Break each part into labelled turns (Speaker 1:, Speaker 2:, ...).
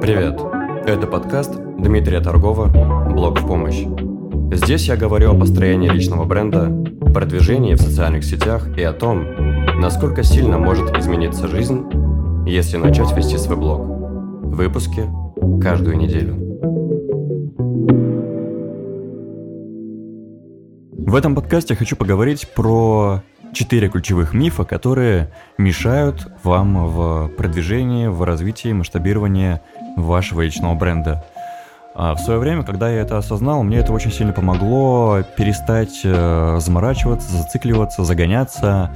Speaker 1: Привет! Это подкаст Дмитрия Торгова «Блог в помощь». Здесь я говорю о построении личного бренда, продвижении в социальных сетях и о том, насколько сильно может измениться жизнь, если начать вести свой блог. Выпуски каждую неделю.
Speaker 2: В этом подкасте я хочу поговорить про четыре ключевых мифа, которые мешают вам в продвижении, в развитии, масштабировании вашего личного бренда. А в свое время, когда я это осознал, мне это очень сильно помогло перестать э, заморачиваться, зацикливаться, загоняться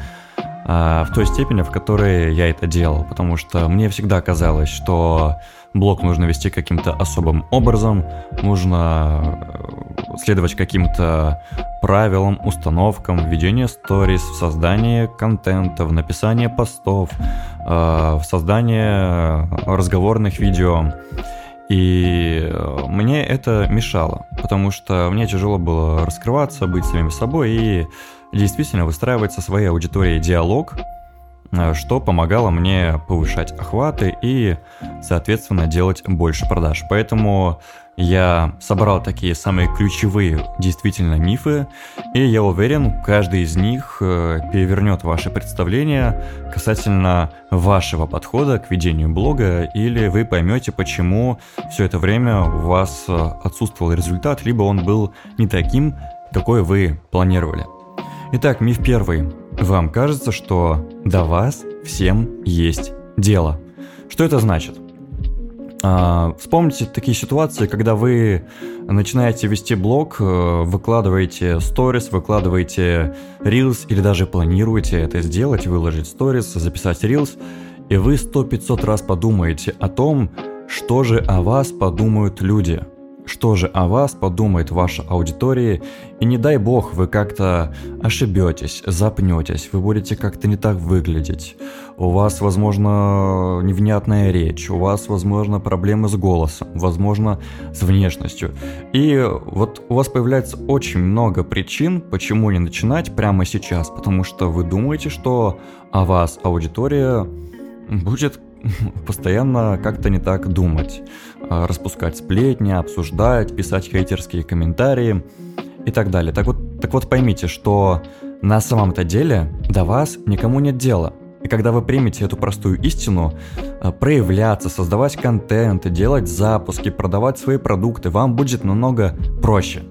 Speaker 2: в той степени, в которой я это делал. Потому что мне всегда казалось, что блог нужно вести каким-то особым образом, нужно э, следовать каким-то правилам, установкам, введение сторис, в создании контента, в написании постов, э, в создании разговорных видео. И э, мне это мешало, потому что мне тяжело было раскрываться, быть самим собой и действительно выстраивать со своей аудиторией диалог, Э, что помогало мне повышать охваты и, соответственно, делать больше продаж. Поэтому я собрал такие самые ключевые действительно мифы, и я уверен, каждый из них э, перевернет ваше представление касательно вашего подхода к ведению блога, или вы поймете, почему все это время у вас э, отсутствовал результат, либо он был не таким, какой вы планировали. Итак, миф первый. Вам кажется, что до вас всем есть дело. Что это значит? А, вспомните такие ситуации, когда вы начинаете вести блог, э, выкладываете сторис, выкладываете reels или даже планируете это сделать, выложить сторис, записать reels, и вы сто пятьсот раз подумаете о том, что же о вас подумают люди – что же о вас подумает ваша аудитория, и не дай бог вы как-то ошибетесь, запнетесь, вы будете как-то не так выглядеть, у вас, возможно, невнятная речь, у вас, возможно, проблемы с голосом, возможно, с внешностью. И вот у вас появляется очень много причин, почему не начинать прямо сейчас, потому что вы думаете, что о вас аудитория будет постоянно как-то не так думать, а, распускать сплетни, обсуждать, писать хейтерские комментарии и так далее. Так вот, так вот поймите, что на самом-то деле до вас никому нет дела. И когда вы примете эту простую истину, а, проявляться, создавать контент, делать запуски, продавать свои продукты, вам будет намного проще.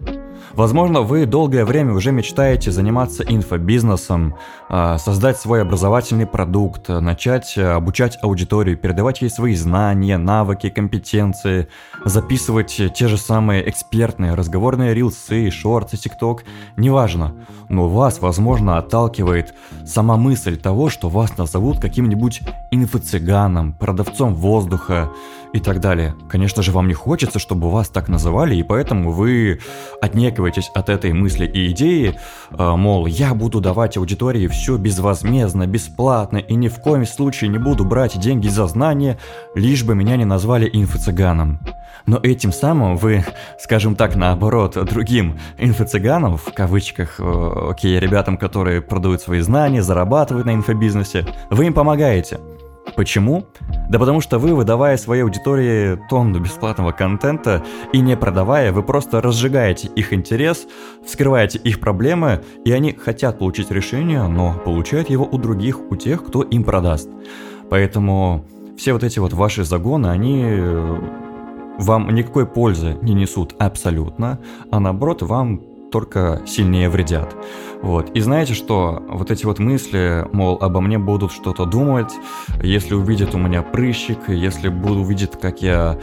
Speaker 2: Возможно, вы долгое время уже мечтаете заниматься инфобизнесом, а, создать свой образовательный продукт, начать э, обучать аудиторию, передавать ей свои знания, навыки, компетенции, записывать те же самые экспертные разговорные рилсы, шорты, тикток, неважно. Но вас, возможно, отталкивает сама мысль того, что вас назовут каким-нибудь инфо-цыганом, продавцом воздуха и так далее. Конечно же, вам не хочется, чтобы вас так называли, и поэтому вы отнекиваетесь от этой мысли и идеи, э, мол, я буду давать аудитории все безвозмездно, бесплатно и ни в коем случае не буду брать деньги за знания, лишь бы меня не назвали инфо-цыганом. Но этим самым вы, скажем так, наоборот, другим инфо-цыганам, в кавычках, э, окей, ребятам, которые продают свои знания, зарабатывают на инфобизнесе, вы им помогаете – Почему? Да потому что вы, выдавая своей аудитории тонну бесплатного контента и не продавая, вы просто разжигаете их интерес, вскрываете их проблемы, и они хотят получить решение, но получают его у других, у тех, кто им продаст. Поэтому все вот эти вот ваши загоны, они э, вам никакой пользы не несут абсолютно, а наоборот вам только сильнее вредят. Вот. И знаете что? Вот эти вот мысли, мол, обо мне будут что-то думать, если увидят у меня прыщик, если будут увидеть, как я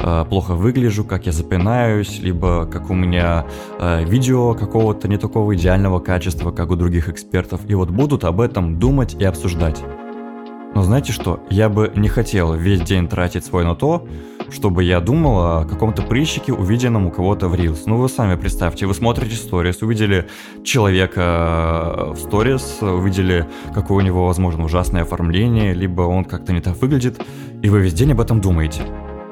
Speaker 2: э, плохо выгляжу, как я запинаюсь, либо как у меня э, видео какого-то не такого идеального качества, как у других экспертов, и вот будут об этом думать и обсуждать. Но знаете что? Я бы не хотел весь день тратить свой на то, чтобы я думал о каком-то прыщике, увиденном у кого-то в Reels. Ну, вы сами представьте, вы смотрите сторис, увидели человека э, в сторис, увидели, какое у него, возможно, ужасное оформление, либо он как-то не так выглядит, и вы весь день об этом думаете.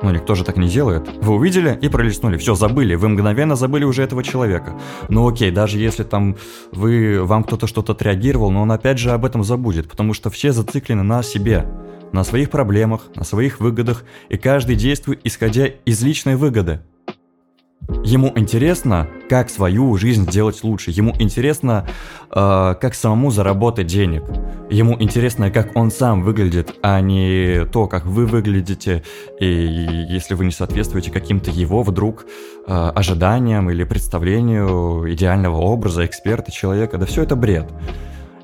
Speaker 2: Ну, никто же так не делает. Вы увидели и пролистнули. Все, забыли. Вы мгновенно забыли уже этого человека. Ну окей, даже если там вы, вам кто-то что-то отреагировал, но он опять же об этом забудет, потому что все зациклены на себе на своих проблемах, на своих выгодах, и каждый действует исходя из личной выгоды. Ему интересно, как свою жизнь сделать лучше. Ему интересно, э, как самому заработать денег. Ему интересно, как он сам выглядит, а не то, как вы выглядите. И если вы не соответствуете каким-то его вдруг э, ожиданиям или представлению идеального образа эксперта, человека, да все это бред.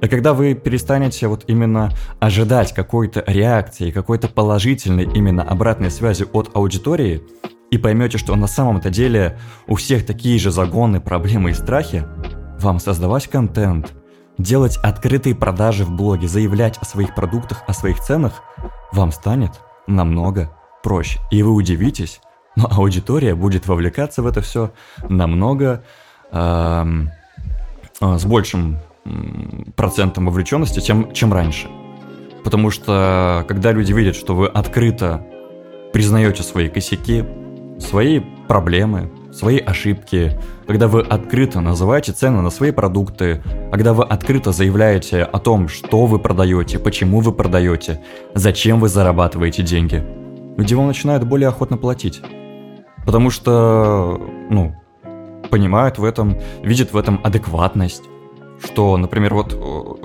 Speaker 2: И когда вы перестанете вот именно ожидать какой-то реакции, какой-то положительной именно обратной связи от аудитории, и поймете, что на самом-то деле у всех такие же загоны, проблемы и страхи, вам создавать контент, делать открытые продажи в блоге, заявлять о своих продуктах, о своих ценах, вам станет намного проще. И вы удивитесь, но аудитория будет вовлекаться в это все намного э, э, с большим процентом вовлеченности, чем, чем раньше. Потому что когда люди видят, что вы открыто признаете свои косяки, свои проблемы, свои ошибки, когда вы открыто называете цены на свои продукты, когда вы открыто заявляете о том, что вы продаете, почему вы продаете, зачем вы зарабатываете деньги, люди вам начинают более охотно платить. Потому что, ну, понимают в этом, видят в этом адекватность, что, например, вот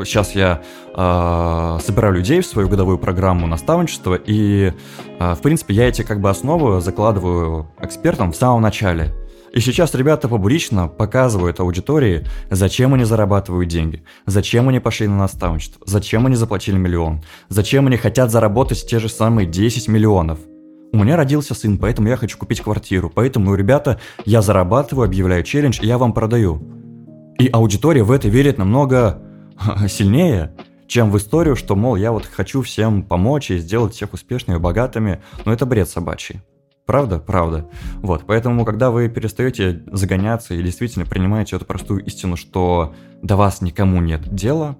Speaker 2: сейчас я э, собираю людей в свою годовую программу наставничества, и, э, в принципе, я эти как бы основы закладываю экспертам в самом начале. И сейчас ребята публично показывают аудитории, зачем они зарабатывают деньги, зачем они пошли на наставничество, зачем они заплатили миллион, зачем они хотят заработать те же самые 10 миллионов. У меня родился сын, поэтому я хочу купить квартиру, поэтому, ребята, я зарабатываю, объявляю челлендж, и я вам продаю. И аудитория в это верит намного сильнее, чем в историю, что, мол, я вот хочу всем помочь и сделать всех успешными, богатыми, но это бред собачий. Правда? Правда. Вот, поэтому, когда вы перестаете загоняться и действительно принимаете эту простую истину, что до вас никому нет дела,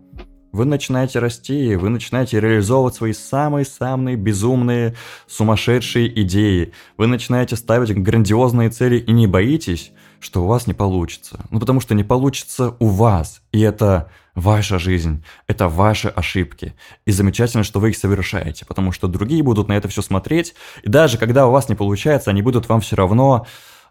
Speaker 2: вы начинаете расти, вы начинаете реализовывать свои самые-самые безумные, сумасшедшие идеи. Вы начинаете ставить грандиозные цели и не боитесь, что у вас не получится. Ну, потому что не получится у вас. И это ваша жизнь, это ваши ошибки. И замечательно, что вы их совершаете, потому что другие будут на это все смотреть. И даже когда у вас не получается, они будут вам все равно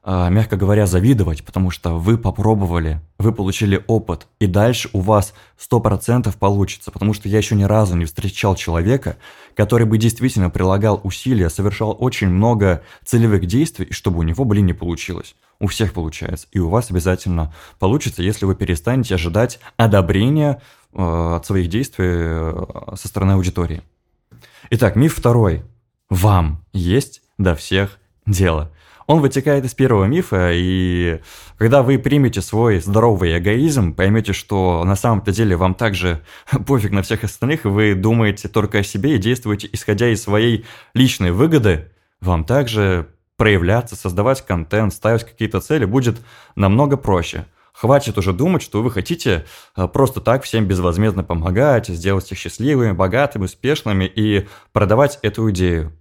Speaker 2: мягко говоря, завидовать, потому что вы попробовали, вы получили опыт, и дальше у вас 100% получится, потому что я еще ни разу не встречал человека, который бы действительно прилагал усилия, совершал очень много целевых действий, и чтобы у него, блин, не получилось. У всех получается, и у вас обязательно получится, если вы перестанете ожидать одобрения э, от своих действий э, со стороны аудитории. Итак, миф второй. Вам есть до всех дело. Он вытекает из первого мифа, и когда вы примете свой здоровый эгоизм, поймете, что на самом-то деле вам также пофиг на всех остальных, вы думаете только о себе и действуете исходя из своей личной выгоды, вам также проявляться, создавать контент, ставить какие-то цели будет намного проще. Хватит уже думать, что вы хотите а, просто так всем безвозмездно помогать, сделать их счастливыми, богатыми, успешными и продавать эту идею.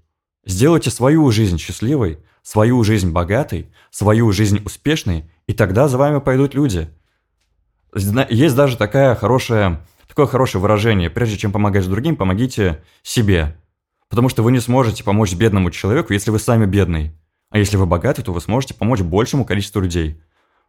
Speaker 2: Сделайте свою жизнь счастливой, свою жизнь богатой, свою жизнь успешной, и тогда за вами пойдут люди. Есть даже такая хорошая, такое хорошее выражение, прежде чем помогать другим, помогите себе. Потому что вы не сможете помочь бедному человеку, если вы сами бедный. А если вы богатый, то вы сможете помочь большему количеству людей.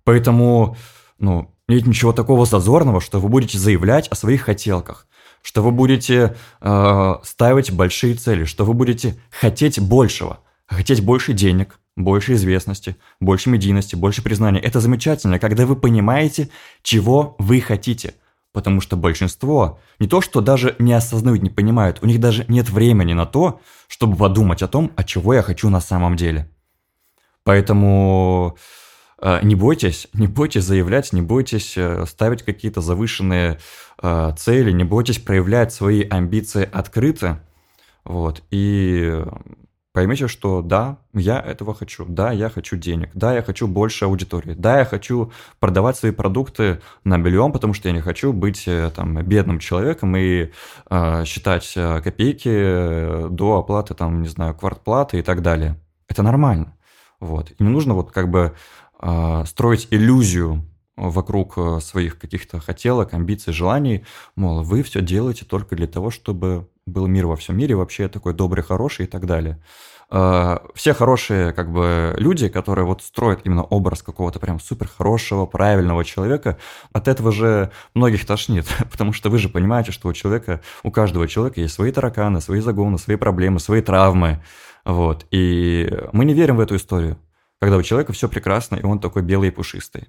Speaker 2: Поэтому, ну, нет ничего такого зазорного, что вы будете заявлять о своих хотелках, что вы будете э, ставить большие цели, что вы будете хотеть большего – хотеть больше денег, больше известности, больше медийности, больше признания. Это замечательно, когда вы понимаете, чего вы хотите. Потому что большинство не то, что даже не осознают, не понимают, у них даже нет времени на то, чтобы подумать о том, а чего я хочу на самом деле. Поэтому э, не бойтесь, не бойтесь заявлять, не бойтесь э, ставить какие-то завышенные э, цели, не бойтесь проявлять свои амбиции открыто. Вот. И Поймите, что да, я этого хочу, да, я хочу денег, да, я хочу больше аудитории, да, я хочу продавать свои продукты на миллион, потому что я не хочу быть э, там бедным человеком и э, считать э, копейки э, до оплаты там, не знаю, квартплаты и так далее. Это нормально. Вот. И не нужно вот как бы э, строить иллюзию вокруг своих каких-то хотелок, амбиций, желаний, мол, вы все делаете только для того, чтобы был мир во всем мире, вообще такой добрый, хороший и так далее. А, все хорошие как бы люди, которые вот строят именно образ какого-то прям супер хорошего, правильного человека, от этого же многих тошнит, потому что вы же понимаете, что у человека, у каждого человека есть свои тараканы, свои загоны, свои проблемы, свои травмы, вот, и мы не верим в эту историю, когда у человека все прекрасно, и он такой белый и пушистый.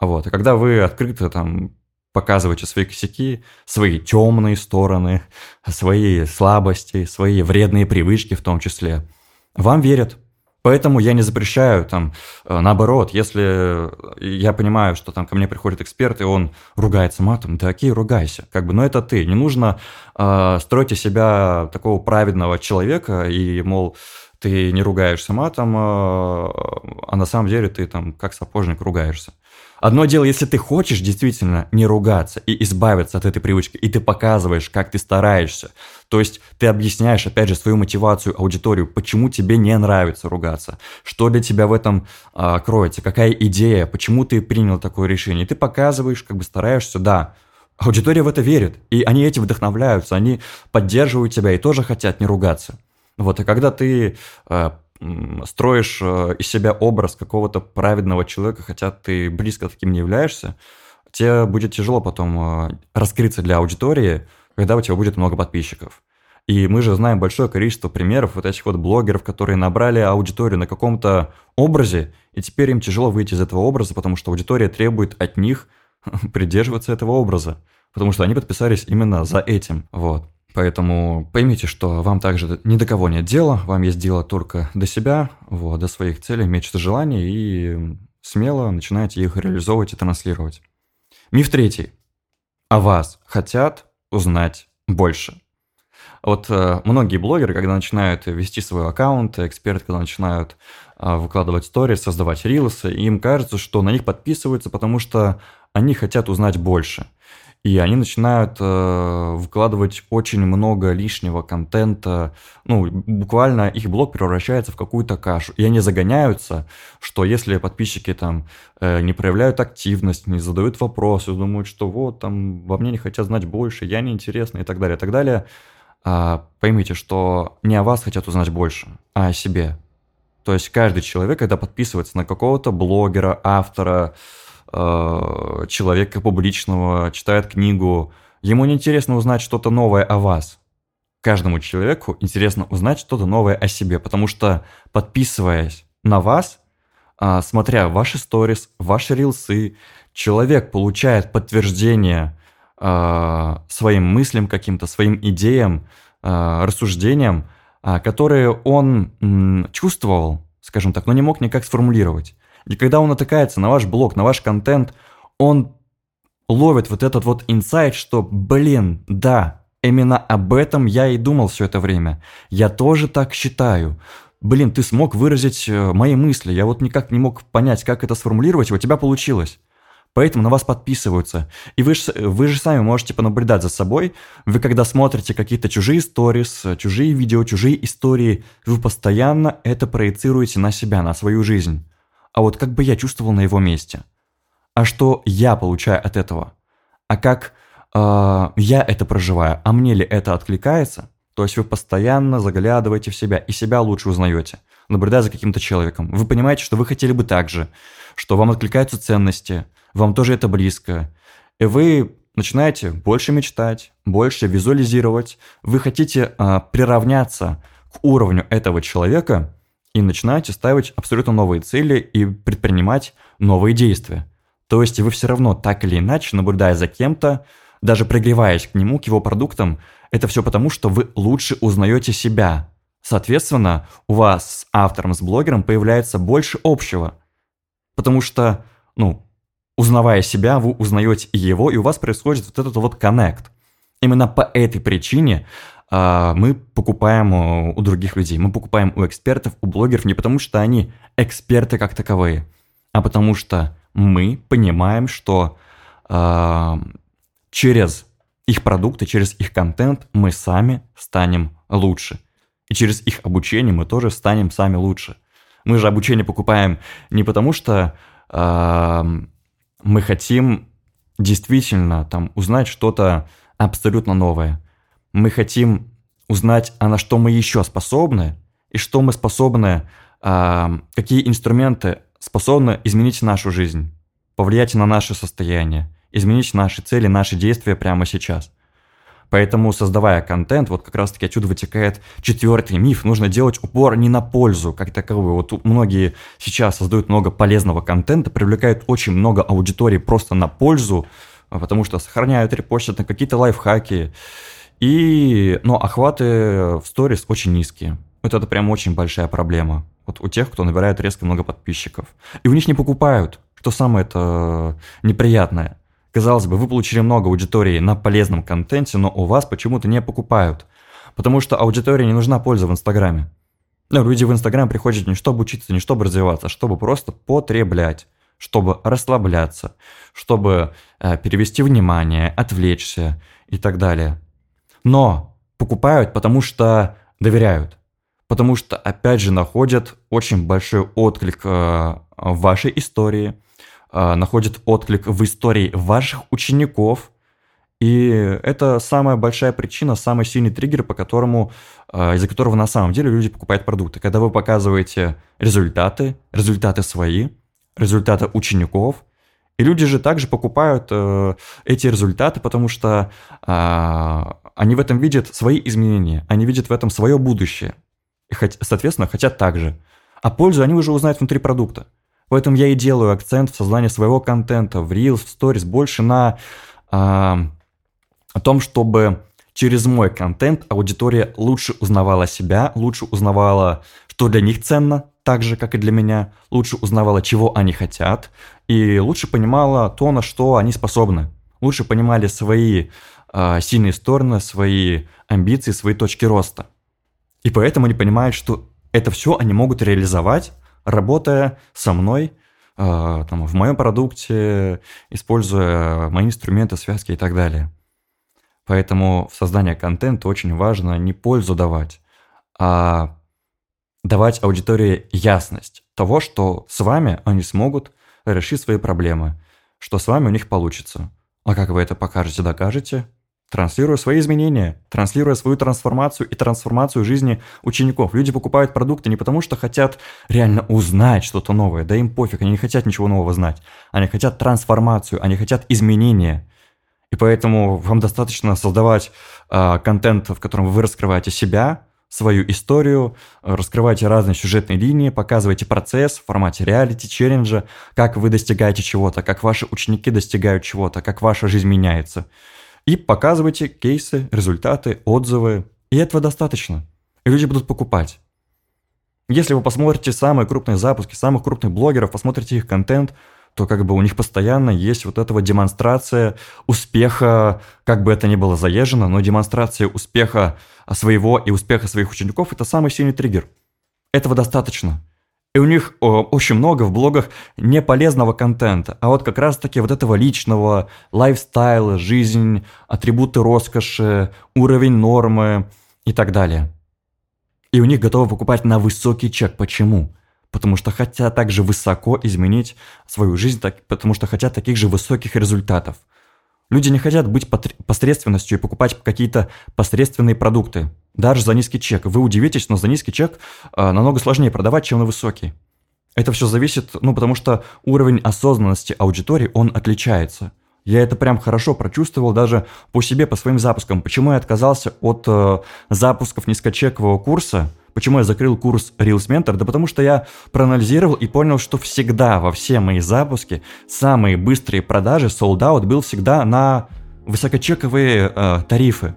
Speaker 2: Вот, и когда вы открыто там показываете свои косяки, свои темные стороны, свои слабости, свои вредные привычки в том числе, вам верят. Поэтому я не запрещаю, там, э, наоборот, если я понимаю, что там ко мне приходит эксперт, и он ругается матом, да окей, ругайся, как бы, но это ты. Не нужно э, строить из себя такого праведного человека и, мол, ты не ругаешься матом, э, а на самом деле ты там как сапожник ругаешься. Одно дело, если ты хочешь действительно не ругаться и избавиться от этой привычки, и ты показываешь, как ты стараешься, то есть ты объясняешь, опять же, свою мотивацию аудиторию, почему тебе не нравится ругаться, что для тебя в этом а, кроется, какая идея, почему ты принял такое решение, и ты показываешь, как бы стараешься, да, аудитория в это верит, и они этим вдохновляются, они поддерживают тебя и тоже хотят не ругаться. Вот, и когда ты а, строишь э, из себя образ какого-то праведного человека, хотя ты близко таким не являешься, тебе будет тяжело потом э, раскрыться для аудитории, когда у тебя будет много подписчиков. И мы же знаем большое количество примеров вот этих вот блогеров, которые набрали аудиторию на каком-то образе, и теперь им тяжело выйти из этого образа, потому что аудитория требует от них придерживаться этого образа, потому что они подписались именно за этим, вот. Поэтому поймите, что вам также ни до кого нет дела, вам есть дело только до себя, вот, до своих целей, мечт и желаний, и смело начинайте их реализовывать и транслировать. Миф третий. О вас хотят узнать больше. Вот э, многие блогеры, когда начинают вести свой аккаунт, эксперты, когда начинают э, выкладывать сторис, создавать рилсы, им кажется, что на них подписываются, потому что они хотят узнать больше. И они начинают э, выкладывать очень много лишнего контента. Ну, буквально их блог превращается в какую-то кашу. И они загоняются, что если подписчики там э, не проявляют активность, не задают вопросы, думают, что вот там во мне не хотят знать больше, я неинтересный и так далее, и так далее. А, поймите, что не о вас хотят узнать больше, а о себе. То есть каждый человек, когда подписывается на какого-то блогера, автора, Э, человека публичного, читает книгу, ему не интересно узнать что-то новое о вас. Каждому человеку интересно узнать что-то новое о себе, потому что подписываясь на вас, а, смотря ваши сторис, ваши рилсы, человек получает подтверждение а, своим мыслям каким-то, своим идеям, а, рассуждениям, которые он чувствовал, скажем так, но не мог никак сформулировать. И когда он натыкается на ваш блог, на ваш контент, он ловит вот этот вот инсайт, что, блин, да, именно об этом я и думал все это время. Я тоже так считаю. Блин, ты смог выразить э, мои мысли. Я вот никак не мог понять, как это сформулировать, у тебя получилось. Поэтому на вас подписываются. И вы, же, вы же сами можете понаблюдать за собой. Вы когда смотрите какие-то чужие сторис, чужие видео, чужие истории, вы постоянно это проецируете на себя, на свою жизнь а вот как бы я чувствовал на его месте. А что я получаю от этого? А как э, я это проживаю? А мне ли это откликается? То есть вы постоянно заглядываете в себя и себя лучше узнаете, наблюдая за каким-то человеком. Вы понимаете, что вы хотели бы так же, что вам откликаются ценности, вам тоже это близко. И вы начинаете больше мечтать, больше визуализировать. Вы хотите э, приравняться к уровню этого человека, и начинаете ставить абсолютно новые цели и предпринимать новые действия. То есть вы все равно так или иначе, наблюдая за кем-то, даже прогреваясь к нему, к его продуктам, это все потому, что вы лучше узнаете себя. Соответственно, у вас с автором, с блогером появляется больше общего. Потому что, ну, узнавая себя, вы узнаете его, и у вас происходит вот этот вот коннект. Именно по этой причине мы покупаем э, у других людей, мы покупаем у экспертов, у блогеров не потому, что они эксперты как таковые, а потому что мы понимаем, что э, через их продукты, через их контент мы сами станем лучше. И через их обучение мы тоже станем сами лучше. Мы же обучение покупаем не потому, что э, мы хотим действительно там узнать что-то абсолютно новое – мы хотим узнать, а на что мы еще способны, и что мы способны, а, какие инструменты способны изменить нашу жизнь, повлиять на наше состояние, изменить наши цели, наши действия прямо сейчас. Поэтому, создавая контент, вот как раз-таки отсюда вытекает четвертый миф. Нужно делать упор не на пользу, как таковую. Вот многие сейчас создают много полезного контента, привлекают очень много аудитории просто на пользу, а, потому что сохраняют, репостят на какие-то лайфхаки. И, но охваты в сторис очень низкие. Вот это прям очень большая проблема. Вот у тех, кто набирает резко много подписчиков. И у них не покупают, что самое это неприятное. Казалось бы, вы получили много аудитории на полезном контенте, но у вас почему-то не покупают. Потому что аудитории не нужна польза в Инстаграме. Ну, люди в Инстаграм приходят не чтобы учиться, не чтобы развиваться, а чтобы просто потреблять, чтобы расслабляться, чтобы э, перевести внимание, отвлечься и так далее. Но покупают, потому что доверяют. Потому что, опять же, находят очень большой отклик э, в вашей истории – а, находит отклик в истории ваших учеников. И это самая большая причина, самый сильный триггер, по которому, а, из-за которого на самом деле люди покупают продукты. Когда вы показываете результаты, результаты свои, результаты учеников, и люди же также покупают э, эти результаты, потому что э, они в этом видят свои изменения, они видят в этом свое будущее. И, соответственно, хотят так же. А пользу они уже узнают внутри продукта. Поэтому я и делаю акцент в создании своего контента, в Reels, в Stories, больше на а, о том, чтобы через мой контент аудитория лучше узнавала себя, лучше узнавала, что для них ценно, так же, как и для меня, лучше узнавала, чего они хотят, и лучше понимала то, на что они способны. Лучше понимали свои сильные стороны, свои амбиции, свои точки роста. И поэтому они понимают, что это все они могут реализовать работая со мной, э, там, в моем продукте, используя мои инструменты, связки и так далее. Поэтому в создании контента очень важно не пользу давать, а давать аудитории ясность того, что с вами они смогут решить свои проблемы, что с вами у них получится. А как вы это покажете, докажете? Транслируя свои изменения, транслируя свою трансформацию и трансформацию жизни учеников. Люди покупают продукты не потому, что хотят реально узнать что-то новое, да им пофиг, они не хотят ничего нового знать. Они хотят трансформацию, они хотят изменения. И поэтому вам достаточно создавать э, контент, в котором вы раскрываете себя, свою историю, раскрываете разные сюжетные линии, показываете процесс в формате реалити, челленджа, как вы достигаете чего-то, как ваши ученики достигают чего-то, как ваша жизнь меняется – и показывайте кейсы, результаты, отзывы. И этого достаточно. И люди будут покупать. Если вы посмотрите самые крупные запуски самых крупных блогеров, посмотрите их контент, то как бы у них постоянно есть вот эта вот демонстрация успеха, как бы это ни было заезжено, но демонстрация успеха своего и успеха своих учеников – это самый сильный триггер. Этого достаточно. И у них очень много в блогах неполезного контента, а вот как раз-таки вот этого личного, лайфстайла, жизнь, атрибуты роскоши, уровень нормы и так далее. И у них готовы покупать на высокий чек. Почему? Потому что хотят также высоко изменить свою жизнь, так, потому что хотят таких же высоких результатов. Люди не хотят быть посредственностью и покупать какие-то посредственные продукты даже за низкий чек. Вы удивитесь, но за низкий чек э, намного сложнее продавать, чем на высокий. Это все зависит, ну, потому что уровень осознанности аудитории, он отличается. Я это прям хорошо прочувствовал даже по себе, по своим запускам. Почему я отказался от э, запусков низкочекового курса? Почему я закрыл курс Reels Mentor? Да потому что я проанализировал и понял, что всегда во все мои запуски самые быстрые продажи, sold out, был всегда на высокочековые э, тарифы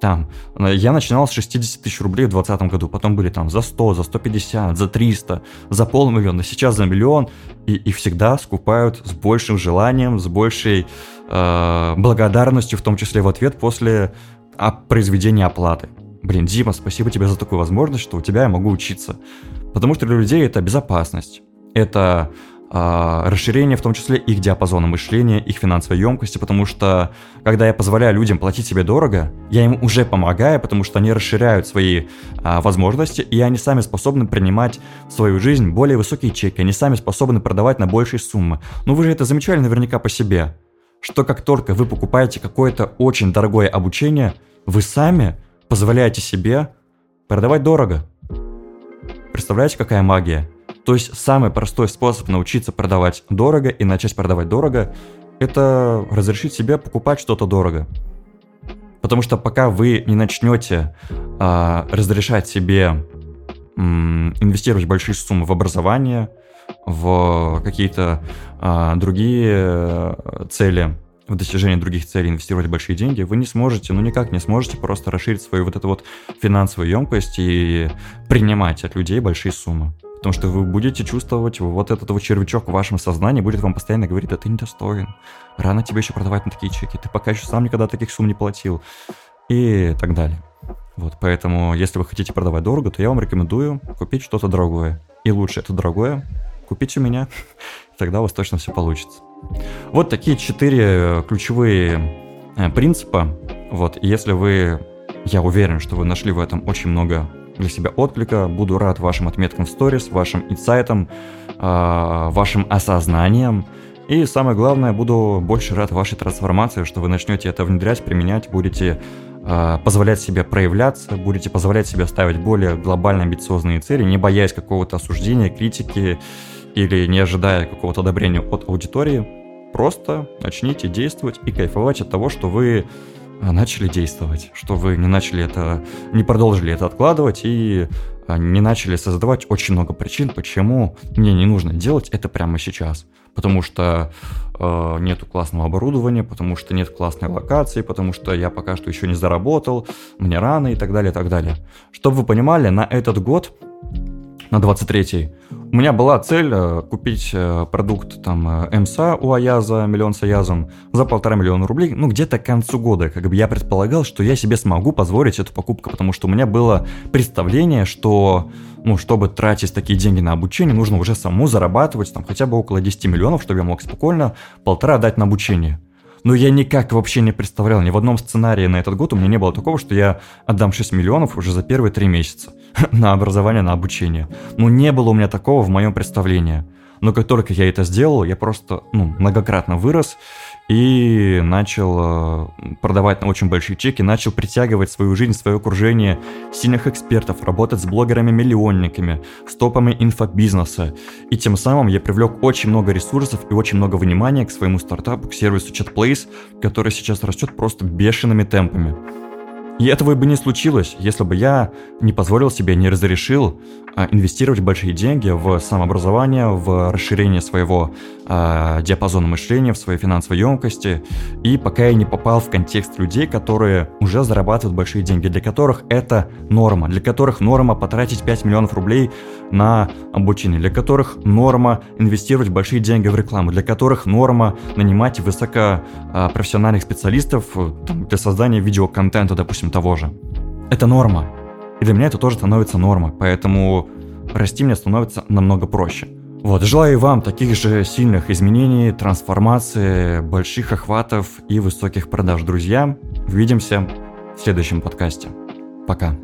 Speaker 2: там, э, я начинал с 60 тысяч рублей в 2020 году, потом были там за 100, за 150, за 300, за полмиллиона, сейчас за миллион, и, и всегда скупают с большим желанием, с большей э, благодарностью, в том числе в ответ после а, произведения оплаты. Блин, Дима, спасибо тебе за такую возможность, что у тебя я могу учиться. Потому что для людей это безопасность, это расширение в том числе их диапазона мышления, их финансовой емкости, потому что когда я позволяю людям платить себе дорого, я им уже помогаю, потому что они расширяют свои а, возможности, и они сами способны принимать в свою жизнь более высокие чеки, они сами способны продавать на большие суммы. Но вы же это замечали наверняка по себе, что как только вы покупаете какое-то очень дорогое обучение, вы сами позволяете себе продавать дорого. Представляете, какая магия? То есть самый простой способ научиться продавать дорого и начать продавать дорого – это разрешить себе покупать что-то дорого. Потому что пока вы не начнете а, разрешать себе м, инвестировать большие суммы в образование, в какие-то а, другие э, цели, в достижении других целей инвестировать большие деньги, вы не сможете, ну никак не сможете просто расширить свою вот эту вот финансовую емкость и принимать от людей большие суммы. Потому что вы будете чувствовать вот этот вот червячок в вашем сознании, будет вам постоянно говорить, да ты не достоин, рано тебе еще продавать на такие чеки, ты пока еще сам никогда таких сумм не платил и так далее. Вот, поэтому, если вы хотите продавать дорого, то я вам рекомендую купить что-то дорогое. И лучше это дорогое купить у меня, тогда у вас точно все получится. Вот такие четыре ключевые э, принципа. Вот, если вы, я уверен, что вы нашли в этом очень много для себя отклика, буду рад вашим отметкам в сторис, вашим инсайтам, а, вашим осознанием. И самое главное, буду больше рад вашей трансформации, что вы начнете это внедрять, применять, будете а, позволять себе проявляться, будете позволять себе ставить более глобально амбициозные цели, не боясь какого-то осуждения, критики или не ожидая какого-то одобрения от аудитории. Просто начните действовать и кайфовать от того, что вы начали действовать, что вы не начали это, не продолжили это откладывать и а, не начали создавать очень много причин, почему мне не нужно делать это прямо сейчас. Потому что э, нету классного оборудования, потому что нет классной локации, потому что я пока что еще не заработал, мне рано и так далее, и так далее. Чтобы вы понимали, на этот год на 23-й. У меня была цель э, купить э, продукт там э, МСА у Аяза, миллион с Аязом, за полтора миллиона рублей, ну где-то к концу года. Как бы я предполагал, что я себе смогу позволить эту покупку, потому что у меня было представление, что ну, чтобы тратить такие деньги на обучение, нужно уже саму зарабатывать там хотя бы около 10 миллионов, чтобы я мог спокойно полтора дать на обучение. Но я никак вообще не представлял, ни в одном сценарии на этот год у меня не было такого, что я отдам 6 миллионов уже за первые 3 месяца на образование, на обучение. Ну, не было у меня такого в моем представлении. Но как только я это сделал, я просто ну, многократно вырос и начал э, продавать на очень большие чеки, начал притягивать свою жизнь, свое окружение сильных экспертов, работать с блогерами-миллионниками, с топами инфобизнеса. И тем самым я привлек очень много ресурсов и очень много внимания к своему стартапу, к сервису ChatPlace, который сейчас растет просто бешеными темпами. И этого бы не случилось, если бы я не позволил себе, не разрешил инвестировать большие деньги в самообразование, в расширение своего э, диапазона мышления, в своей финансовой емкости. И пока я не попал в контекст людей, которые уже зарабатывают большие деньги, для которых это норма, для которых норма потратить 5 миллионов рублей на обучение, для которых норма инвестировать большие деньги в рекламу, для которых норма нанимать высокопрофессиональных специалистов э, для создания видеоконтента, допустим, того же. Это норма. И для меня это тоже становится нормой, поэтому расти мне становится намного проще. Вот, желаю вам таких же сильных изменений, трансформации, больших охватов и высоких продаж, друзья. Увидимся в следующем подкасте. Пока.